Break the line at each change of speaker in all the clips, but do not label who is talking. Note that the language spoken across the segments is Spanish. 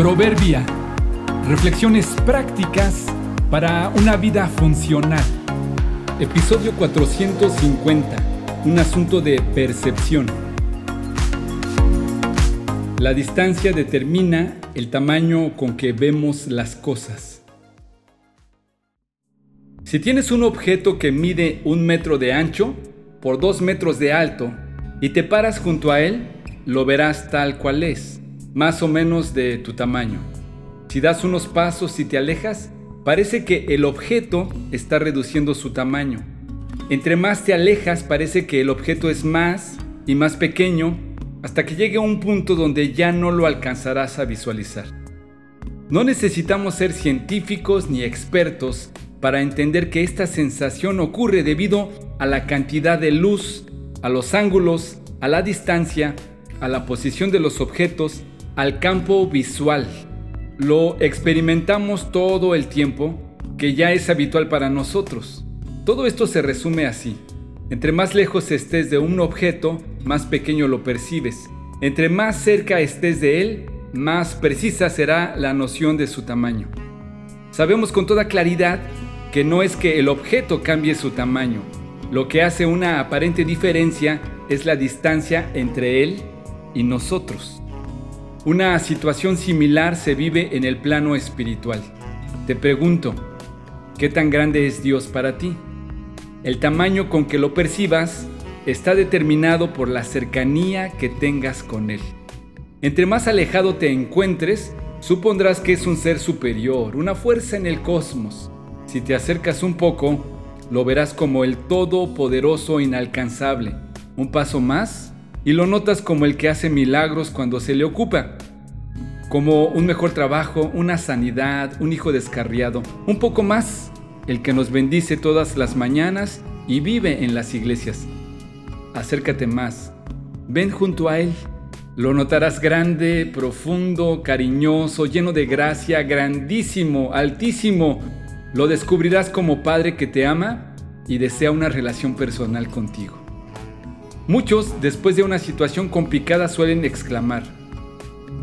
Proverbia. Reflexiones prácticas para una vida funcional. Episodio 450. Un asunto de percepción. La distancia determina el tamaño con que vemos las cosas. Si tienes un objeto que mide un metro de ancho por dos metros de alto y te paras junto a él, lo verás tal cual es más o menos de tu tamaño. Si das unos pasos y te alejas, parece que el objeto está reduciendo su tamaño. Entre más te alejas, parece que el objeto es más y más pequeño hasta que llegue a un punto donde ya no lo alcanzarás a visualizar. No necesitamos ser científicos ni expertos para entender que esta sensación ocurre debido a la cantidad de luz, a los ángulos, a la distancia, a la posición de los objetos al campo visual. Lo experimentamos todo el tiempo, que ya es habitual para nosotros. Todo esto se resume así. Entre más lejos estés de un objeto, más pequeño lo percibes. Entre más cerca estés de él, más precisa será la noción de su tamaño. Sabemos con toda claridad que no es que el objeto cambie su tamaño. Lo que hace una aparente diferencia es la distancia entre él y nosotros. Una situación similar se vive en el plano espiritual. Te pregunto, ¿qué tan grande es Dios para ti? El tamaño con que lo percibas está determinado por la cercanía que tengas con Él. Entre más alejado te encuentres, supondrás que es un ser superior, una fuerza en el cosmos. Si te acercas un poco, lo verás como el todopoderoso inalcanzable. Un paso más y lo notas como el que hace milagros cuando se le ocupa, como un mejor trabajo, una sanidad, un hijo descarriado, un poco más, el que nos bendice todas las mañanas y vive en las iglesias. Acércate más, ven junto a Él. Lo notarás grande, profundo, cariñoso, lleno de gracia, grandísimo, altísimo. Lo descubrirás como Padre que te ama y desea una relación personal contigo. Muchos, después de una situación complicada, suelen exclamar,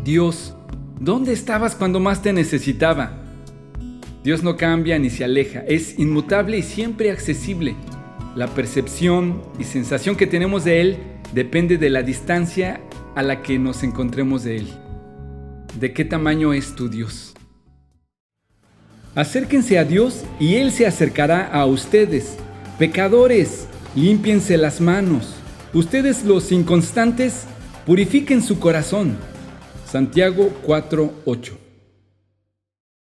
Dios, ¿dónde estabas cuando más te necesitaba? Dios no cambia ni se aleja, es inmutable y siempre accesible. La percepción y sensación que tenemos de Él depende de la distancia a la que nos encontremos de Él. ¿De qué tamaño es tu Dios? Acérquense a Dios y Él se acercará a ustedes. Pecadores, límpiense las manos. Ustedes los inconstantes, purifiquen su corazón. Santiago 4:8